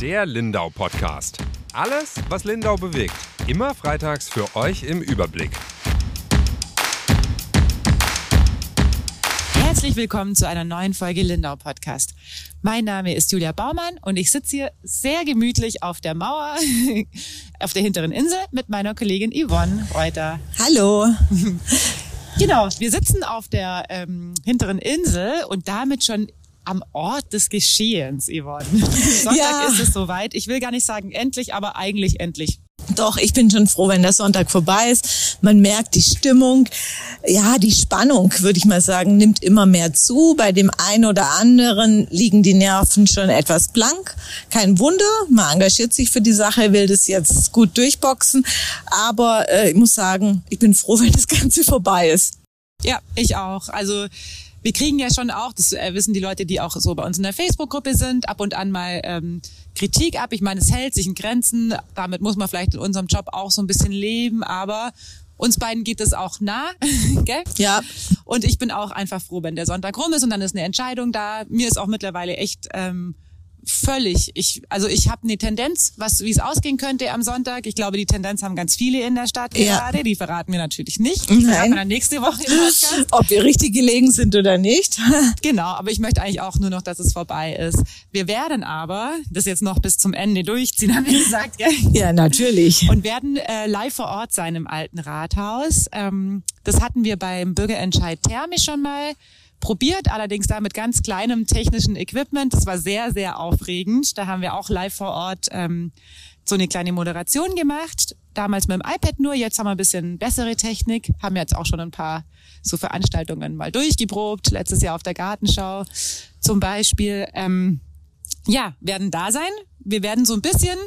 Der Lindau Podcast. Alles, was Lindau bewegt. Immer freitags für euch im Überblick. Herzlich willkommen zu einer neuen Folge Lindau Podcast. Mein Name ist Julia Baumann und ich sitze hier sehr gemütlich auf der Mauer auf der hinteren Insel mit meiner Kollegin Yvonne Reuter. Hallo. Genau, wir sitzen auf der ähm, hinteren Insel und damit schon am Ort des Geschehens, Yvonne. Sonntag Ja. ist es soweit. Ich will gar nicht sagen endlich, aber eigentlich endlich. Doch, ich bin schon froh, wenn der Sonntag vorbei ist. Man merkt die Stimmung, ja, die Spannung, würde ich mal sagen, nimmt immer mehr zu. Bei dem einen oder anderen liegen die Nerven schon etwas blank. Kein Wunder, man engagiert sich für die Sache, will das jetzt gut durchboxen. Aber äh, ich muss sagen, ich bin froh, wenn das Ganze vorbei ist. Ja, ich auch. Also wir kriegen ja schon auch, das äh, wissen die Leute, die auch so bei uns in der Facebook-Gruppe sind, ab und an mal ähm, Kritik ab. Ich meine, es hält sich in Grenzen. Damit muss man vielleicht in unserem Job auch so ein bisschen leben, aber uns beiden geht es auch nah, gell? Ja, Und ich bin auch einfach froh, wenn der Sonntag rum ist und dann ist eine Entscheidung da. Mir ist auch mittlerweile echt ähm, völlig. Ich, also ich habe eine Tendenz, was wie es ausgehen könnte am Sonntag. Ich glaube, die Tendenz haben ganz viele in der Stadt Ja. gerade. Die verraten wir natürlich nicht. Die verraten wir nächste Woche im Podcast. ob wir richtig gelegen sind oder nicht. Genau, aber ich möchte eigentlich auch nur noch, dass es vorbei ist. Wir werden aber das jetzt noch bis zum Ende durchziehen, haben wir gesagt, gell? ja, natürlich. Und werden äh, live vor Ort sein im alten Rathaus. Ähm, das hatten wir beim Bürgerentscheid Thermi schon mal probiert, allerdings da mit ganz kleinem technischen Equipment. Das war sehr, sehr aufregend. Da haben wir auch live vor Ort ähm, so eine kleine Moderation gemacht. Damals mit dem iPad nur, jetzt haben wir ein bisschen bessere Technik, haben jetzt auch schon ein paar so Veranstaltungen mal durchgeprobt. Letztes Jahr auf der Gartenschau zum Beispiel. Ähm, ja, werden da sein. Wir werden so ein bisschen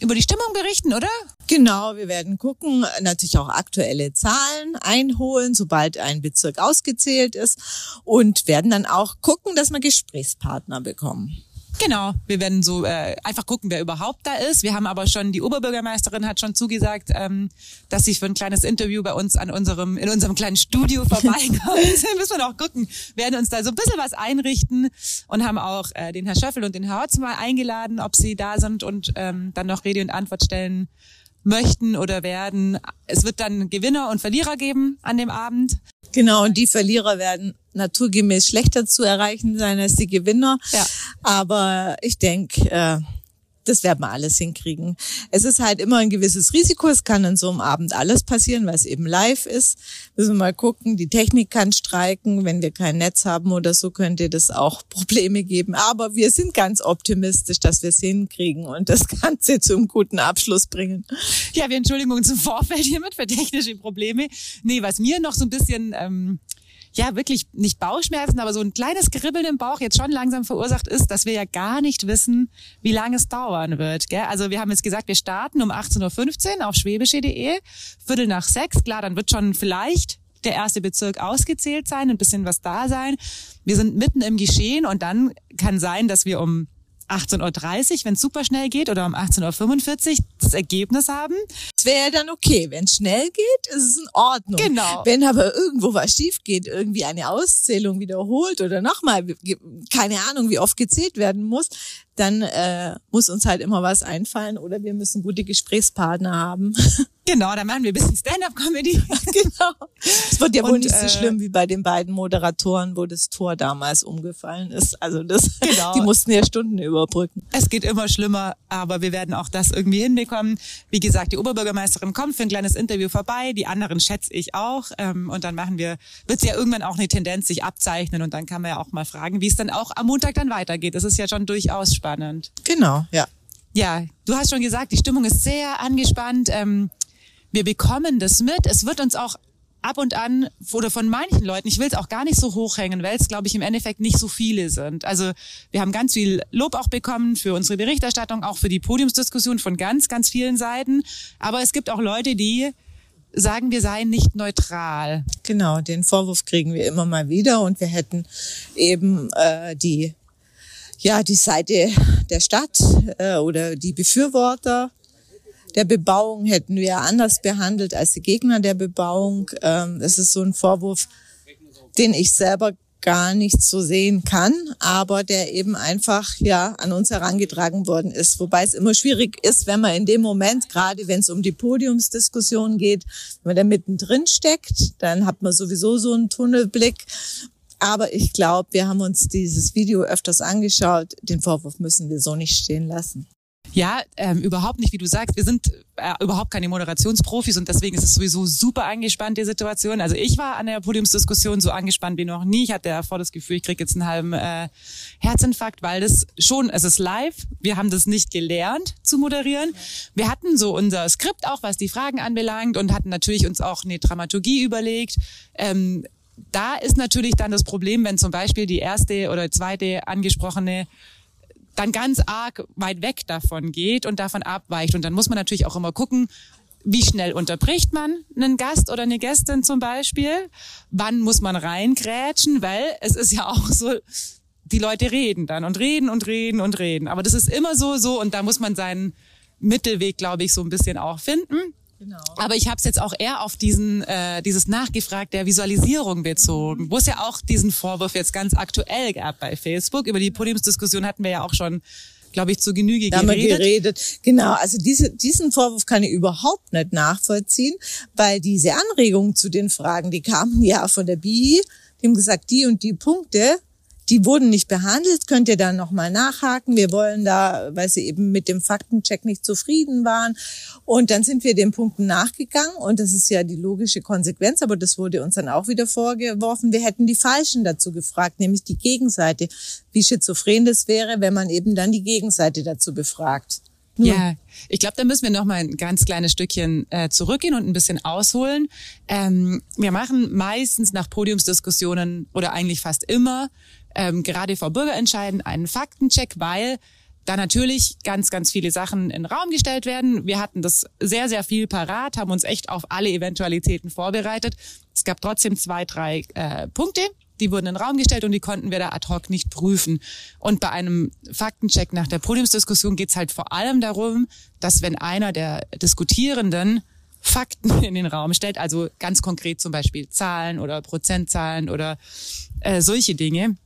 über die Stimmung berichten, oder? Genau, wir werden gucken, natürlich auch aktuelle Zahlen einholen, sobald ein Bezirk ausgezählt ist und werden dann auch gucken, dass wir Gesprächspartner bekommen. Genau, wir werden so äh, einfach gucken, wer überhaupt da ist. Wir haben aber schon, die Oberbürgermeisterin hat schon zugesagt, ähm, dass sie für ein kleines Interview bei uns an unserem, in unserem kleinen Studio vorbeikommt. Müssen wir noch gucken, werden uns da so ein bisschen was einrichten und haben auch äh, den Herr Schöffel und den Herr Hotz mal eingeladen, ob sie da sind und ähm, dann noch Rede und Antwort stellen möchten oder werden. Es wird dann Gewinner und Verlierer geben an dem Abend. Genau, und die Verlierer werden naturgemäß schlechter zu erreichen sein als die Gewinner. Ja. Aber ich denke, äh, das werden wir alles hinkriegen. Es ist halt immer ein gewisses Risiko. Es kann an so einem Abend alles passieren, weil es eben live ist. Müssen wir mal gucken. Die Technik kann streiken. Wenn wir kein Netz haben oder so, könnte das auch Probleme geben. Aber wir sind ganz optimistisch, dass wir es hinkriegen und das Ganze zum guten Abschluss bringen. Ja, wir entschuldigen uns im Vorfeld hiermit für technische Probleme. Nee, was mir noch so ein bisschen, ähm, ja, wirklich nicht Bauchschmerzen, aber so ein kleines Kribbeln im Bauch jetzt schon langsam verursacht ist, dass wir ja gar nicht wissen, wie lange es dauern wird. Gell? Also wir haben jetzt gesagt, wir starten um 18.15 Uhr auf schwäbische.de, Viertel nach sechs. Klar, dann wird schon vielleicht der erste Bezirk ausgezählt sein, ein bisschen was da sein. Wir sind mitten im Geschehen und dann kann sein, dass wir um 18.30 Uhr, wenn es super schnell geht, oder um 18.45 Uhr das Ergebnis haben. Es wäre dann okay. Wenn es schnell geht, ist es in Ordnung. Genau. Wenn aber irgendwo was schief geht, irgendwie eine Auszählung wiederholt oder nochmal, keine Ahnung, wie oft gezählt werden muss, dann äh, muss uns halt immer was einfallen oder wir müssen gute Gesprächspartner haben. Genau, dann machen wir ein bisschen Stand-up-Comedy. genau. Es wird ja wohl nicht so äh, schlimm wie bei den beiden Moderatoren, wo das Tor damals umgefallen ist. Also das, Genau. die mussten ja Stunden überbrücken. Es geht immer schlimmer, aber wir werden auch das irgendwie hinbekommen. Wie gesagt, die Oberbürgermeisterin kommt für ein kleines Interview vorbei, die anderen schätze ich auch. Ähm, und dann machen wir, wird ja irgendwann auch eine Tendenz sich abzeichnen und dann kann man ja auch mal fragen, wie es dann auch am Montag dann weitergeht. Das ist ja schon durchaus spannend. Genau, ja. Ja, du hast schon gesagt, die Stimmung ist sehr angespannt. Ähm, wir bekommen das mit. Es wird uns auch ab und an oder von manchen Leuten, ich will es auch gar nicht so hochhängen, weil es, glaube ich, im Endeffekt nicht so viele sind. Also wir haben ganz viel Lob auch bekommen für unsere Berichterstattung, auch für die Podiumsdiskussion von ganz, ganz vielen Seiten. Aber es gibt auch Leute, die sagen, wir seien nicht neutral. Genau, den Vorwurf kriegen wir immer mal wieder und wir hätten eben äh, die ja die Seite der Stadt äh, oder die Befürworter der Bebauung hätten wir anders behandelt als die Gegner der Bebauung. Ähm, das ist so ein Vorwurf, den ich selber gar nicht so sehen kann, aber der eben einfach ja an uns herangetragen worden ist. Wobei es immer schwierig ist, wenn man in dem Moment, gerade wenn es um die Podiumsdiskussion geht, wenn man da mittendrin steckt, dann hat man sowieso so einen Tunnelblick. Aber ich glaube, wir haben uns dieses Video öfters angeschaut. Den Vorwurf müssen wir so nicht stehen lassen. Ja, ähm, überhaupt nicht, wie du sagst. Wir sind äh, überhaupt keine Moderationsprofis und deswegen ist es sowieso super angespannt, die Situation. Also ich war an der Podiumsdiskussion so angespannt wie noch nie. Ich hatte davor das Gefühl, ich kriege jetzt einen halben äh, Herzinfarkt, weil das schon, es ist live. Wir haben das nicht gelernt zu moderieren. Wir hatten so unser Skript auch, was die Fragen anbelangt und hatten natürlich uns auch eine Dramaturgie überlegt. Ähm, da ist natürlich dann das Problem, wenn zum Beispiel die erste oder zweite angesprochene dann ganz arg weit weg davon geht und davon abweicht. Und dann muss man natürlich auch immer gucken, wie schnell unterbricht man einen Gast oder eine Gästin zum Beispiel? Wann muss man reingrätschen? Weil es ist ja auch so, die Leute reden dann und reden und reden und reden. Aber das ist immer so, so und da muss man seinen Mittelweg, glaube ich, so ein bisschen auch finden. Genau. Aber ich habe es jetzt auch eher auf diesen äh, dieses Nachgefragt der Visualisierung bezogen, wo es ja auch diesen Vorwurf jetzt ganz aktuell gab bei Facebook. Über die Podiumsdiskussion hatten wir ja auch schon glaube ich, zur Genüge da geredet. Haben wir geredet. Genau, also diese, diesen Vorwurf kann ich überhaupt nicht nachvollziehen, weil diese Anregungen zu den Fragen, die kamen ja von der BI, die haben gesagt, die und die Punkte die wurden nicht behandelt, könnt ihr dann nochmal nachhaken. Wir wollen da, weil sie eben mit dem Faktencheck nicht zufrieden waren. Und dann sind wir den Punkten nachgegangen und das ist ja die logische Konsequenz, aber das wurde uns dann auch wieder vorgeworfen. Wir hätten die Falschen dazu gefragt, nämlich die Gegenseite. Wie schizophren das wäre, wenn man eben dann die Gegenseite dazu befragt. Nur. Ja, ich glaube, da müssen wir noch mal ein ganz kleines Stückchen äh, zurückgehen und ein bisschen ausholen. Ähm, wir machen meistens nach Podiumsdiskussionen oder eigentlich fast immer ähm, gerade vor Bürgerentscheiden einen Faktencheck, weil da natürlich ganz, ganz viele Sachen in den Raum gestellt werden. Wir hatten das sehr, sehr viel parat, haben uns echt auf alle Eventualitäten vorbereitet. Es gab trotzdem zwei, drei äh, Punkte, die wurden in den Raum gestellt und die konnten wir da ad hoc nicht prüfen. Und bei einem Faktencheck nach der Podiumsdiskussion geht es halt vor allem darum, dass wenn einer der Diskutierenden Fakten in den Raum stellt, also ganz konkret zum Beispiel Zahlen oder Prozentzahlen oder äh, solche Dinge,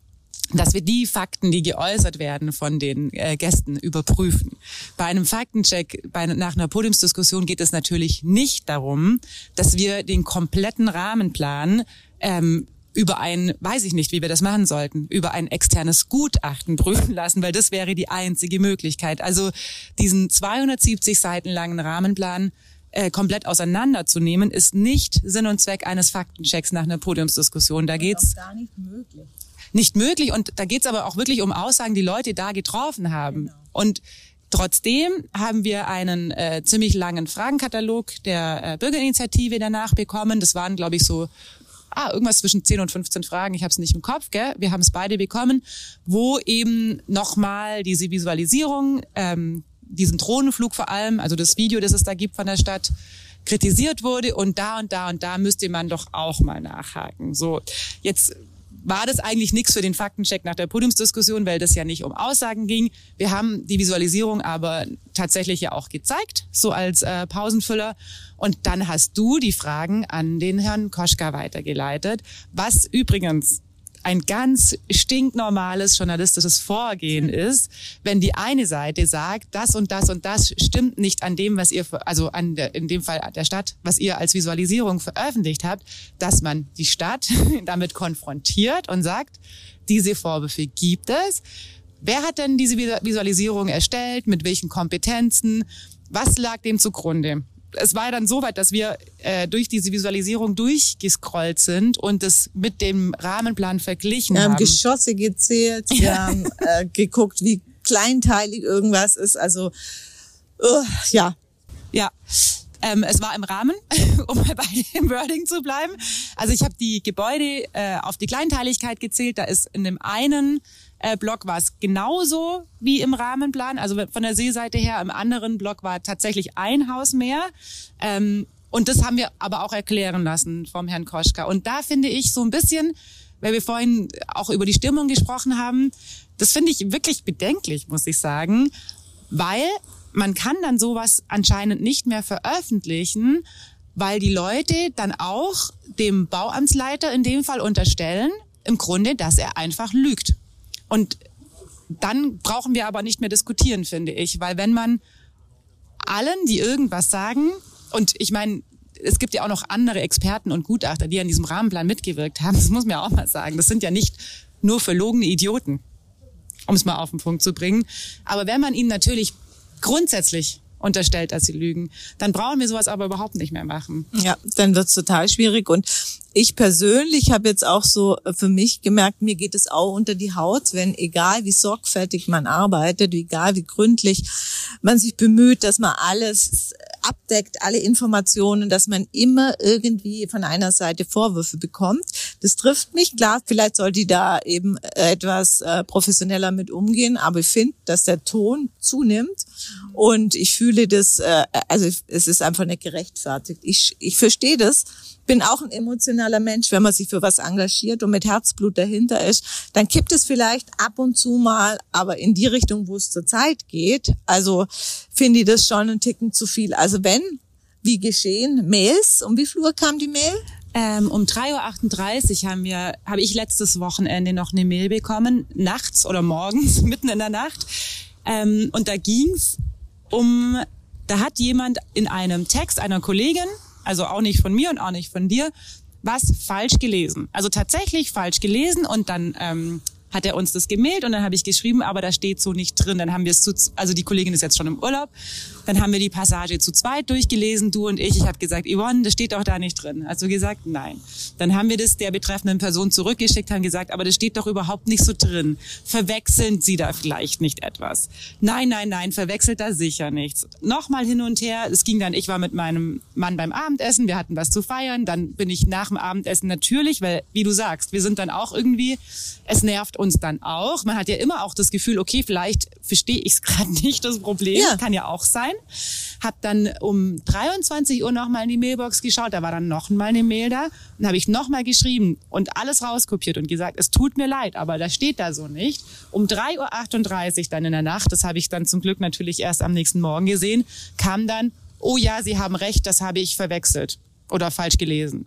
dass wir die Fakten, die geäußert werden von den äh, Gästen, überprüfen. Bei einem Faktencheck, bei, nach einer Podiumsdiskussion geht es natürlich nicht darum, dass wir den kompletten Rahmenplan ähm, über ein, weiß ich nicht, wie wir das machen sollten, über ein externes Gutachten prüfen lassen, weil das wäre die einzige Möglichkeit. Also diesen 270 Seiten langen Rahmenplan äh, komplett auseinanderzunehmen, ist nicht Sinn und Zweck eines Faktenchecks nach einer Podiumsdiskussion. Da geht's gar nicht möglich nicht möglich. Und da geht's aber auch wirklich um Aussagen, die Leute da getroffen haben. Genau. Und Trotzdem haben wir einen äh, ziemlich langen Fragenkatalog der äh, Bürgerinitiative danach bekommen. Das waren, glaube ich, so ah, irgendwas zwischen 10 und 15 Fragen. Ich habe es nicht im Kopf, gell? Wir haben es beide bekommen, wo eben nochmal diese Visualisierung, ähm, diesen Drohnenflug vor allem, also das Video, das es da gibt von der Stadt, kritisiert wurde und da und da und da müsste man doch auch mal nachhaken. So, jetzt war das eigentlich nichts für den Faktencheck nach der Podiumsdiskussion, weil das ja nicht um Aussagen ging. Wir haben die Visualisierung aber tatsächlich ja auch gezeigt, so als äh, Pausenfüller. Und dann hast du die Fragen an den Herrn Koschka weitergeleitet, was übrigens ein ganz stinknormales journalistisches Vorgehen ist, wenn die eine Seite sagt, das und das und das stimmt nicht an dem, was ihr, also an der, in dem Fall der Stadt, was ihr als Visualisierung veröffentlicht habt, dass man die Stadt damit konfrontiert und sagt, diese Vorwürfe gibt es. Wer hat denn diese Visualisierung erstellt? Mit welchen Kompetenzen? Was lag dem zugrunde? Es war dann so weit, dass wir äh, durch diese Visualisierung durchgescrollt sind und das mit dem Rahmenplan verglichen wir haben. Wir haben Geschosse gezählt, wir haben äh, geguckt, wie kleinteilig irgendwas ist. Also uh, ja. Ja. Ähm, es war im Rahmen, um bei dem Wording zu bleiben. Also ich habe die Gebäude äh, auf die Kleinteiligkeit gezählt. Da ist in dem einen äh, Block war es genauso wie im Rahmenplan, also von der Seeseite her. Im anderen Block war tatsächlich ein Haus mehr. Ähm, und das haben wir aber auch erklären lassen vom Herrn Koschka. Und da finde ich so ein bisschen, weil wir vorhin auch über die Stimmung gesprochen haben, das finde ich wirklich bedenklich, muss ich sagen, weil man kann dann sowas anscheinend nicht mehr veröffentlichen, weil die Leute dann auch dem Bauamtsleiter in dem Fall unterstellen, im Grunde, dass er einfach lügt. Und dann brauchen wir aber nicht mehr diskutieren, finde ich, weil wenn man allen, die irgendwas sagen, und ich meine, es gibt ja auch noch andere Experten und Gutachter, die an diesem Rahmenplan mitgewirkt haben. Das muss man ja auch mal sagen. Das sind ja nicht nur verlogene Idioten, um es mal auf den Punkt zu bringen. Aber wenn man ihnen natürlich grundsätzlich unterstellt, dass sie lügen, dann brauchen wir sowas aber überhaupt nicht mehr machen. Ja, dann wird's total schwierig. Und ich persönlich habe jetzt auch so für mich gemerkt, mir geht es auch unter die Haut, wenn egal wie sorgfältig man arbeitet, egal wie gründlich man sich bemüht, dass man alles abdeckt, alle Informationen, dass man immer irgendwie von einer Seite Vorwürfe bekommt. Das trifft mich. Klar, vielleicht soll die da eben etwas äh, professioneller mit umgehen, aber ich finde, dass der Ton zunimmt und ich fühle das, äh, also es ist einfach nicht gerechtfertigt. Ich, ich verstehe das bin auch ein emotionaler Mensch. Wenn man sich für was engagiert und mit Herzblut dahinter ist, dann kippt es vielleicht ab und zu mal, aber in die Richtung, wo es zur Zeit geht. Also finde ich das schon ein Ticken zu viel. Also wenn, wie geschehen, Mails, um wie viel kam die Mail? Ähm, um 3.38 Uhr haben wir, habe ich letztes Wochenende noch eine Mail bekommen, nachts oder morgens, mitten in der Nacht. Ähm, und da ging's um, da hat jemand in einem Text einer Kollegin also auch nicht von mir und auch nicht von dir, was falsch gelesen. Also tatsächlich falsch gelesen und dann ähm, hat er uns das gemailt und dann habe ich geschrieben, aber da steht so nicht drin. Dann haben wir es zu, also die Kollegin ist jetzt schon im Urlaub, dann haben wir die Passage zu zweit durchgelesen, du und ich. Ich habe gesagt, Yvonne, das steht doch da nicht drin. Du gesagt, nein. Dann haben wir das der betreffenden Person zurückgeschickt, haben gesagt, aber das steht doch überhaupt nicht so drin. Verwechseln Sie da vielleicht nicht etwas? Nein, nein, nein, verwechselt da sicher nichts. Nochmal hin und her. Es ging dann, ich war mit meinem Mann beim Abendessen, wir hatten was zu feiern. Dann bin ich nach dem Abendessen natürlich, weil, wie du sagst, wir sind dann auch irgendwie, es nervt uns dann auch. Man hat ja immer auch das Gefühl, okay, vielleicht verstehe ich es gerade nicht, das Problem. Ja. Kann ja auch sein. Hab dann um 23 Uhr nochmal in die Mailbox geschaut, da war dann noch mal eine Mail da und habe ich nochmal geschrieben und alles rauskopiert und gesagt, es tut mir leid, aber das steht da so nicht. Um 3.38 Uhr dann in der Nacht, das habe ich dann zum Glück natürlich erst am nächsten Morgen gesehen, kam dann, oh ja, Sie haben recht, das habe ich verwechselt oder falsch gelesen.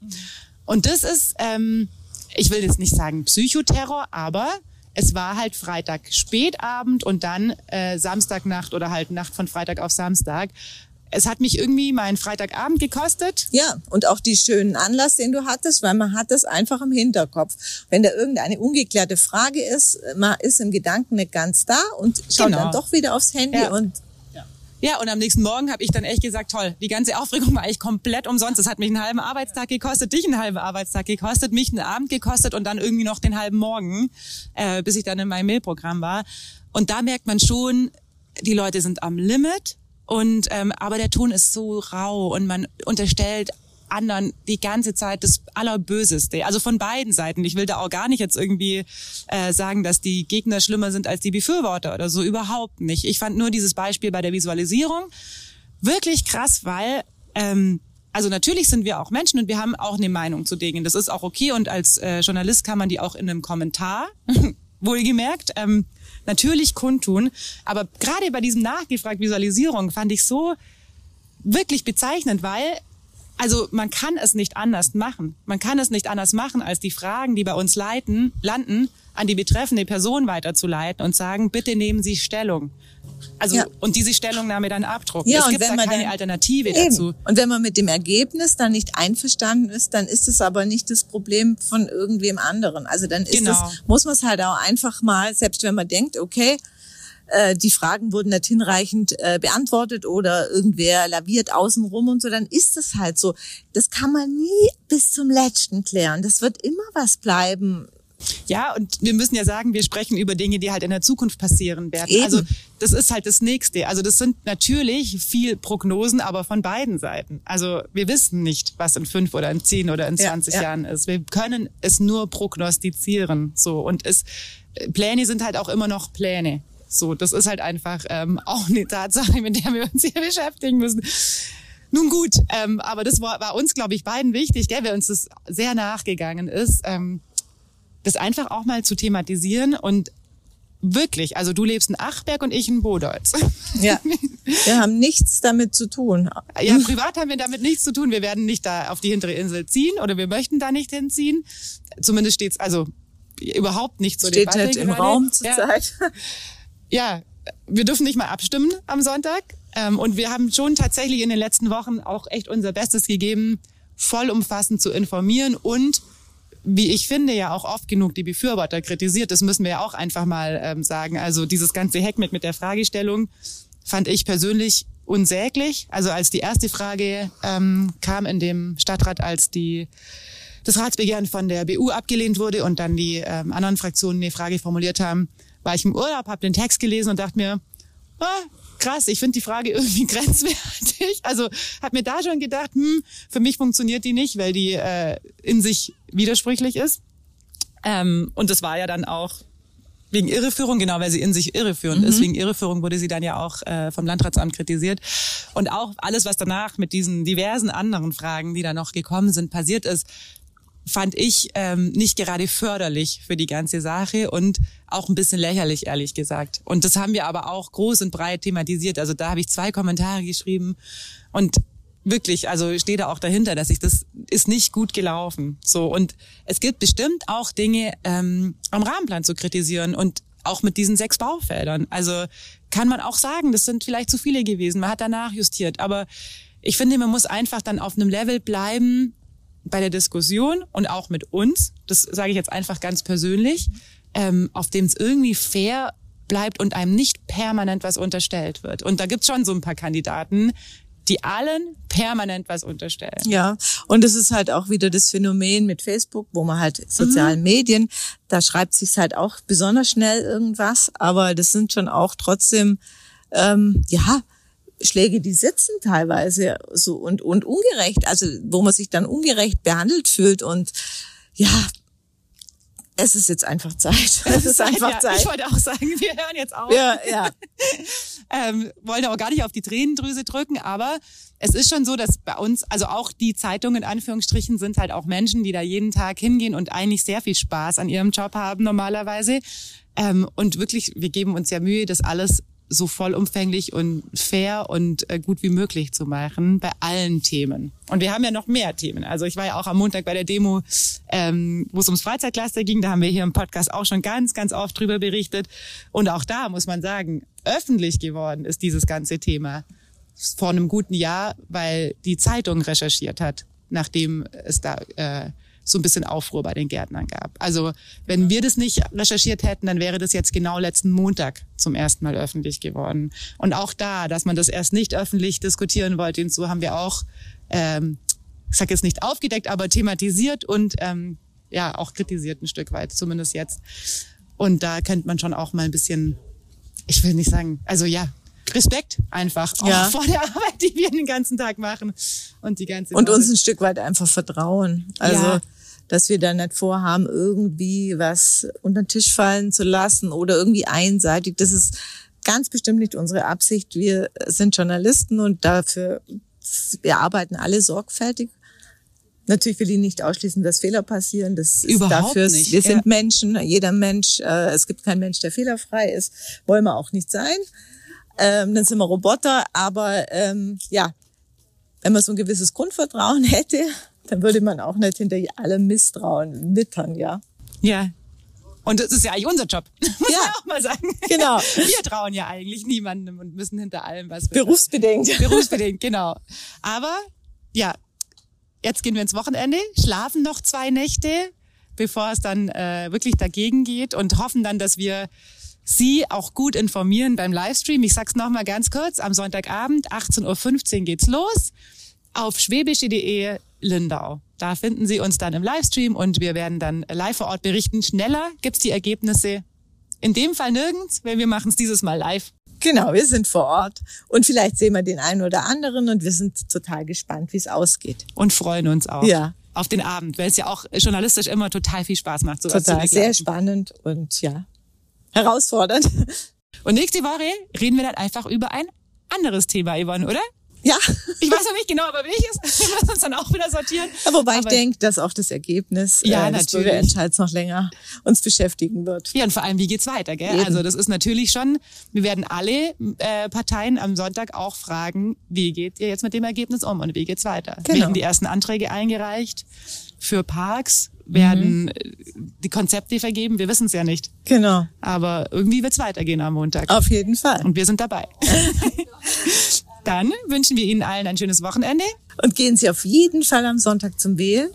Und das ist, ähm, ich will jetzt nicht sagen Psychoterror, aber es war halt Freitag Spätabend und dann äh, Samstagnacht oder halt Nacht von Freitag auf Samstag. Es hat mich irgendwie meinen Freitagabend gekostet. Ja, und auch die schönen Anlass, den du hattest, weil man hat es einfach im Hinterkopf. Wenn da irgendeine ungeklärte Frage ist, man ist im Gedanken nicht ganz da und schaut genau. dann doch wieder aufs Handy ja. und ja, und am nächsten Morgen habe ich dann echt gesagt, toll, die ganze Aufregung war eigentlich komplett umsonst. Das hat mich einen halben Arbeitstag gekostet, dich einen halben Arbeitstag gekostet, mich einen Abend gekostet und dann irgendwie noch den halben Morgen, äh, bis ich dann in meinem Mailprogramm war. Und da merkt man schon, die Leute sind am Limit. Und ähm, aber der Ton ist so rau und man unterstellt anderen die ganze Zeit das Allerböseste. Also von beiden Seiten. Ich will da auch gar nicht jetzt irgendwie äh, sagen, dass die Gegner schlimmer sind als die Befürworter oder so. Überhaupt nicht. Ich fand nur dieses Beispiel bei der Visualisierung wirklich krass, weil ähm, also natürlich sind wir auch Menschen und wir haben auch eine Meinung zu Dingen. Das ist auch okay und als äh, Journalist kann man die auch in einem Kommentar, wohlgemerkt, ähm, natürlich kundtun. Aber gerade bei diesem Nachgefragt Visualisierung fand ich so wirklich bezeichnend, weil also man kann es nicht anders machen. Man kann es nicht anders machen, als die Fragen, die bei uns leiten, landen, an die betreffende Person weiterzuleiten und sagen, bitte nehmen Sie Stellung. Also ja. und diese Stellungnahme dann abdrucken. Ja, es gibt da keine dann, Alternative eben. dazu. Und wenn man mit dem Ergebnis dann nicht einverstanden ist, dann ist es aber nicht das Problem von irgendwem anderen. Also dann ist genau. es, muss man es halt auch einfach mal, selbst wenn man denkt, okay, äh, die Fragen wurden nicht hinreichend äh, beantwortet oder irgendwer laviert außenrum und so, dann ist es halt so. Das kann man nie bis zum Letzten klären. Das wird immer was bleiben. Ja, und wir müssen ja sagen, wir sprechen über Dinge, die halt in der Zukunft passieren werden. Eben. Also das ist halt das Nächste. Also das sind natürlich viel Prognosen, aber von beiden Seiten. Also wir wissen nicht, was in fünf oder in zehn oder in zwanzig ja, ja. Jahren ist. Wir können es nur prognostizieren. So und es Pläne sind halt auch immer noch Pläne. So, das ist halt einfach ähm, auch eine Tatsache, mit der wir uns hier beschäftigen müssen. Nun gut, ähm, aber das war, war uns, glaube ich, beiden wichtig, gell, wer uns das sehr nachgegangen ist, ähm, das einfach auch mal zu thematisieren und wirklich, also du lebst in Achberg und ich in Bodolz. Ja, wir haben nichts damit zu tun. Ja, privat haben wir damit nichts zu tun. Wir werden nicht da auf die hintere Insel ziehen oder wir möchten da nicht hinziehen. Zumindest steht's, also überhaupt nicht zur Steht Debatte halt im gerade. Raum zurzeit. ja, wir dürfen nicht mal abstimmen am Sonntag. Ähm, und wir haben schon tatsächlich in den letzten Wochen auch echt unser Bestes gegeben, vollumfassend zu informieren und wie ich finde, ja auch oft genug die Befürworter kritisiert. Das müssen wir ja auch einfach mal ähm, sagen. Also dieses ganze Hackmeck mit der Fragestellung fand ich persönlich unsäglich. Also als die erste Frage ähm, kam in dem Stadtrat, als die das Ratsbegehren von der BU abgelehnt wurde und dann die ähm, anderen Fraktionen eine Frage formuliert haben, war ich im Urlaub, habe den Text gelesen und dachte mir, ah, krass, ich finde die Frage irgendwie grenzwertig. Also habe mir da schon gedacht, hm, für mich funktioniert die nicht, weil die äh, in sich widersprüchlich ist. Ähm, und das war ja dann auch wegen Irreführung, genau, weil sie in sich irreführend ist. Wegen Irreführung wurde sie dann ja auch äh, vom Landratsamt kritisiert. Und auch alles, was danach mit diesen diversen anderen Fragen, die da noch gekommen sind, passiert ist, fand ich ähm, nicht gerade förderlich für die ganze Sache und auch ein bisschen lächerlich, ehrlich gesagt. Und das haben wir aber auch groß und breit thematisiert. Also da habe ich zwei Kommentare geschrieben und wirklich, also stehe da auch dahinter, dass ich das ist nicht gut gelaufen. So und es gibt bestimmt auch Dinge ähm, am Rahmenplan zu kritisieren und auch mit diesen sechs Baufeldern. Also kann man auch sagen, das sind vielleicht zu viele gewesen. Man hat danach justiert, aber ich finde, man muss einfach dann auf einem Level bleiben bei der Diskussion und auch mit uns. Das sage ich jetzt einfach ganz persönlich, ähm, auf dem es irgendwie fair bleibt und einem nicht permanent was unterstellt wird. Und da gibt's schon so ein paar Kandidaten, die allen permanent was unterstellen. Ja, und es ist halt auch wieder das Phänomen mit Facebook, wo man halt sozialen Medien, da schreibt sich's halt auch besonders schnell irgendwas, aber das sind schon auch trotzdem, ähm, ja, Schläge, die sitzen teilweise so und, und ungerecht, also wo man sich dann ungerecht behandelt fühlt und ja, es ist jetzt einfach Zeit. Es ist einfach ja, Zeit. Ich wollte auch sagen, wir hören jetzt auf. Ja, ja. ähm, wollen auch gar nicht auf die Tränendrüse drücken, aber es ist schon so, dass bei uns, also auch die Zeitungen in Anführungsstrichen sind halt auch Menschen, die da jeden Tag hingehen und eigentlich sehr viel Spaß an ihrem Job haben normalerweise. Ähm, und wirklich, wir geben uns ja Mühe, das alles so vollumfänglich und fair und äh, gut wie möglich zu machen bei allen Themen. Und wir haben ja noch mehr Themen. Also ich war ja auch am Montag bei der Demo, ähm, wo es ums Freizeitcluster ging. Da haben wir hier im Podcast auch schon ganz, ganz oft drüber berichtet. Und auch da muss man sagen, öffentlich geworden ist dieses ganze Thema vor einem guten Jahr, weil die Zeitung recherchiert hat, nachdem es da äh, so ein bisschen Aufruhr bei den Gärtnern gab. Also wenn wir das nicht recherchiert hätten, dann wäre das jetzt genau letzten Montag zum ersten Mal öffentlich geworden. Und auch da, dass man das erst nicht öffentlich diskutieren wollte, und so haben wir auch, ähm, ich sage jetzt nicht aufgedeckt, aber thematisiert und ähm, ja auch kritisiert ein Stück weit, zumindest jetzt. Und da könnte man schon auch mal ein bisschen, ich will nicht sagen, also ja, Respekt einfach auch Ja. vor der Arbeit, die wir den ganzen Tag machen und die ganze Und Woche. uns ein Stück weit einfach vertrauen. Also, Ja. dass wir da nicht vorhaben, irgendwie was unter den Tisch fallen zu lassen oder irgendwie einseitig. Das ist ganz bestimmt nicht unsere Absicht. Wir sind Journalisten und dafür, wir arbeiten alle sorgfältig. Natürlich will ich nicht ausschließen, dass Fehler passieren. Das ist Überhaupt dafür, nicht, wir ja. sind Menschen, jeder Mensch, äh, es gibt keinen Mensch, der fehlerfrei ist. Wollen wir auch nicht sein. Ähm, dann sind wir Roboter, aber ähm, ja, wenn man so ein gewisses Grundvertrauen hätte, dann würde man auch nicht hinter allem misstrauen, wittern, ja. Ja. Und das ist ja eigentlich unser Job. Muss Ja. man auch mal sagen. Genau. Wir trauen ja eigentlich niemandem und müssen hinter allem was wissen. Berufsbedingt. Berufsbedingt, genau. Aber ja, jetzt gehen wir ins Wochenende, schlafen noch zwei Nächte, bevor es dann äh, wirklich dagegen geht und hoffen dann, dass wir Sie auch gut informieren beim Livestream. Ich sag's noch mal ganz kurz. Am Sonntagabend, 18.15 Uhr geht's los. Auf schwäbische.de Lindau. Da finden Sie uns dann im Livestream und wir werden dann live vor Ort berichten. Schneller gibt's die Ergebnisse. In dem Fall nirgends, weil wir machen's dieses Mal live. Genau, wir sind vor Ort. Und vielleicht sehen wir den einen oder anderen und wir sind total gespannt, wie es ausgeht. und freuen uns auch Ja. auf den Abend, weil es ja auch journalistisch immer total viel Spaß macht. Sowas Total, zu sehr spannend und ja, herausfordernd. Und nächste Woche reden wir dann einfach über ein anderes Thema, Yvonne, oder? Ja, Ich weiß noch nicht genau, aber welches. Wir müssen uns dann auch wieder sortieren. wobei ich Aber- denke, dass auch das Ergebnis Ja, äh, des. Bürgerentscheids noch länger uns beschäftigen wird. Ja, und vor allem, wie geht's weiter, gell? Eben. Also das ist natürlich schon, wir werden alle äh, Parteien am Sonntag auch fragen, wie geht ihr jetzt mit dem Ergebnis um und wie geht's weiter? Genau. Werden die ersten Anträge eingereicht für Parks? Werden äh, die Konzepte vergeben. Wir wissen es ja nicht. Genau. Aber irgendwie wird es weitergehen am Montag. Auf jeden Fall. Und wir sind dabei. Dann wünschen wir Ihnen allen ein schönes Wochenende. Und gehen Sie auf jeden Fall am Sonntag zum Wählen.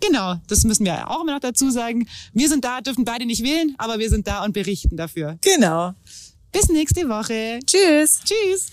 Genau, das müssen wir auch immer noch dazu sagen. Wir sind da, dürfen beide nicht wählen, aber wir sind da und berichten dafür. Genau. Bis nächste Woche. Tschüss. Tschüss.